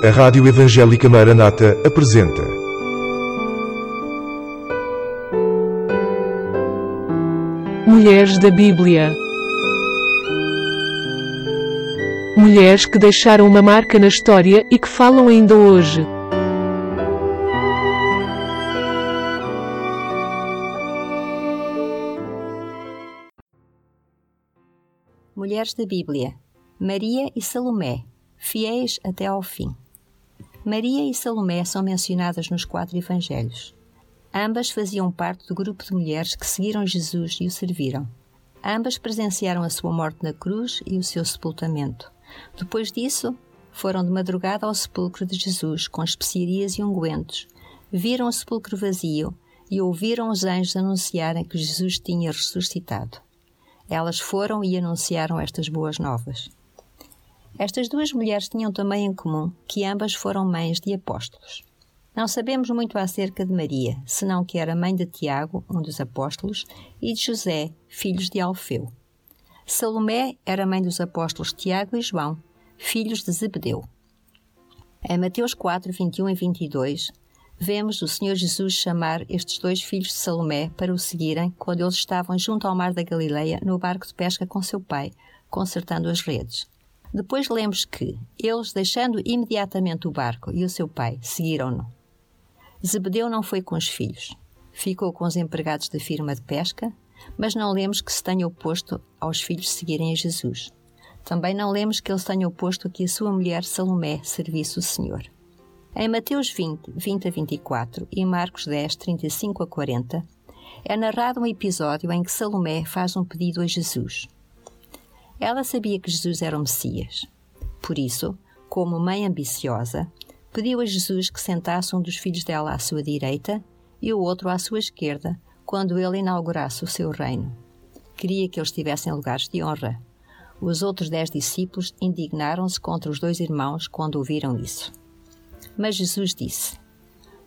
A Rádio Evangélica Maranata apresenta. Mulheres da Bíblia. Mulheres que deixaram uma marca na história e que falam ainda hoje. Mulheres da Bíblia. Maria e Salomé, fiéis até ao fim. Maria e Salomé são mencionadas nos quatro evangelhos. Ambas faziam parte do grupo de mulheres que seguiram Jesus e o serviram. Ambas presenciaram a sua morte na cruz e o seu sepultamento. Depois disso, foram de madrugada ao sepulcro de Jesus com especiarias e ungüentos. Viram o sepulcro vazio e ouviram os anjos anunciarem que Jesus tinha ressuscitado. Elas foram e anunciaram estas boas novas. Estas duas mulheres tinham também em comum que ambas foram mães de apóstolos. Não sabemos muito acerca de Maria, senão que era mãe de Tiago, um dos apóstolos, e de José, filhos de Alfeu. Salomé era mãe dos apóstolos Tiago e João, filhos de Zebedeu. Em Mateus 4, 21 e 22, vemos o Senhor Jesus chamar estes dois filhos de Salomé para o seguirem quando eles estavam junto ao mar da Galileia no barco de pesca com seu pai, consertando as redes. Depois lemos que eles, deixando imediatamente o barco e o seu pai, seguiram-no. Zebedeu não foi com os filhos. Ficou com os empregados da firma de pesca, mas não lemos que se tenha oposto aos filhos seguirem a Jesus. Também não lemos que ele se tenha oposto a que a sua mulher Salomé servisse o Senhor. Em Mateus 20, 20 a 24 e Marcos 10, 35 a 40, é narrado um episódio em que Salomé faz um pedido a Jesus. Ela sabia que Jesus era o Messias. Por isso, como mãe ambiciosa, pediu a Jesus que sentasse um dos filhos dela à sua direita e o outro à sua esquerda quando ele inaugurasse o seu reino. Queria que eles tivessem lugares de honra. Os outros dez discípulos indignaram-se contra os dois irmãos quando ouviram isso. Mas Jesus disse: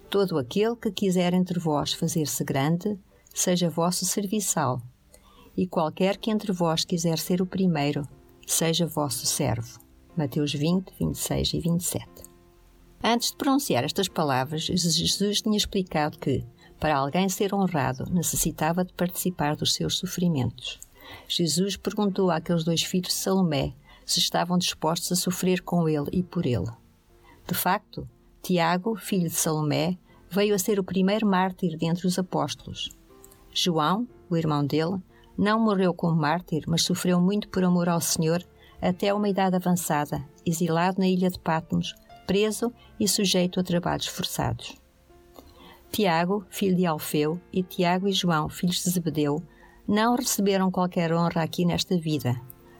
Todo aquele que quiser entre vós fazer-se grande, seja vosso serviçal e qualquer que entre vós quiser ser o primeiro, seja vosso servo. Mateus 20, 26 e 27. Antes de pronunciar estas palavras, Jesus tinha explicado que, para alguém ser honrado, necessitava de participar dos seus sofrimentos. Jesus perguntou àqueles dois filhos de Salomé se estavam dispostos a sofrer com ele e por ele. De facto, Tiago, filho de Salomé, veio a ser o primeiro mártir dentre os apóstolos. João, o irmão dele, não morreu como mártir, mas sofreu muito por amor ao Senhor até uma idade avançada, exilado na ilha de Patmos, preso e sujeito a trabalhos forçados. Tiago, filho de Alfeu, e Tiago e João, filhos de Zebedeu, não receberam qualquer honra aqui nesta vida.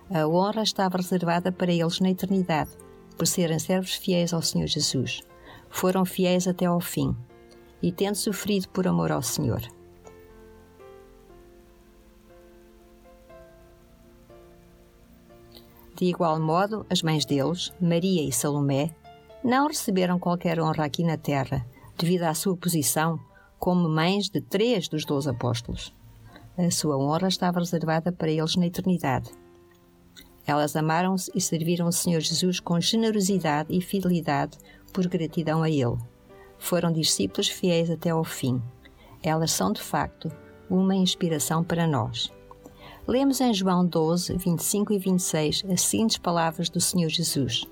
A honra estava reservada para eles na eternidade, por serem servos fiéis ao Senhor Jesus. Foram fiéis até ao fim, e tendo sofrido por amor ao Senhor. De igual modo, as mães deles, Maria e Salomé, não receberam qualquer honra aqui na terra, devido à sua posição como mães de três dos doze apóstolos. A sua honra estava reservada para eles na eternidade. Elas amaram-se e serviram o Senhor Jesus com generosidade e fidelidade por gratidão a Ele. Foram discípulos fiéis até ao fim. Elas são, de facto, uma inspiração para nós. Lemos em João 12, 25 e 26 as seguintes palavras do Senhor Jesus: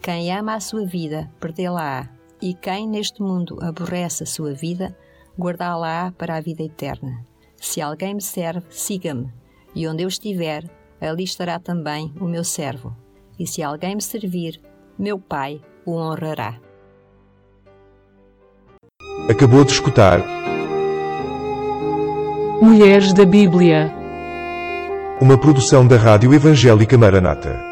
Quem ama a sua vida, perdê-la-á, e quem neste mundo aborrece a sua vida, guardá-la-á para a vida eterna. Se alguém me serve, siga-me, e onde eu estiver, ali estará também o meu servo. E se alguém me servir, meu Pai o honrará. Acabou de escutar Mulheres da Bíblia uma produção da Rádio Evangélica Maranata.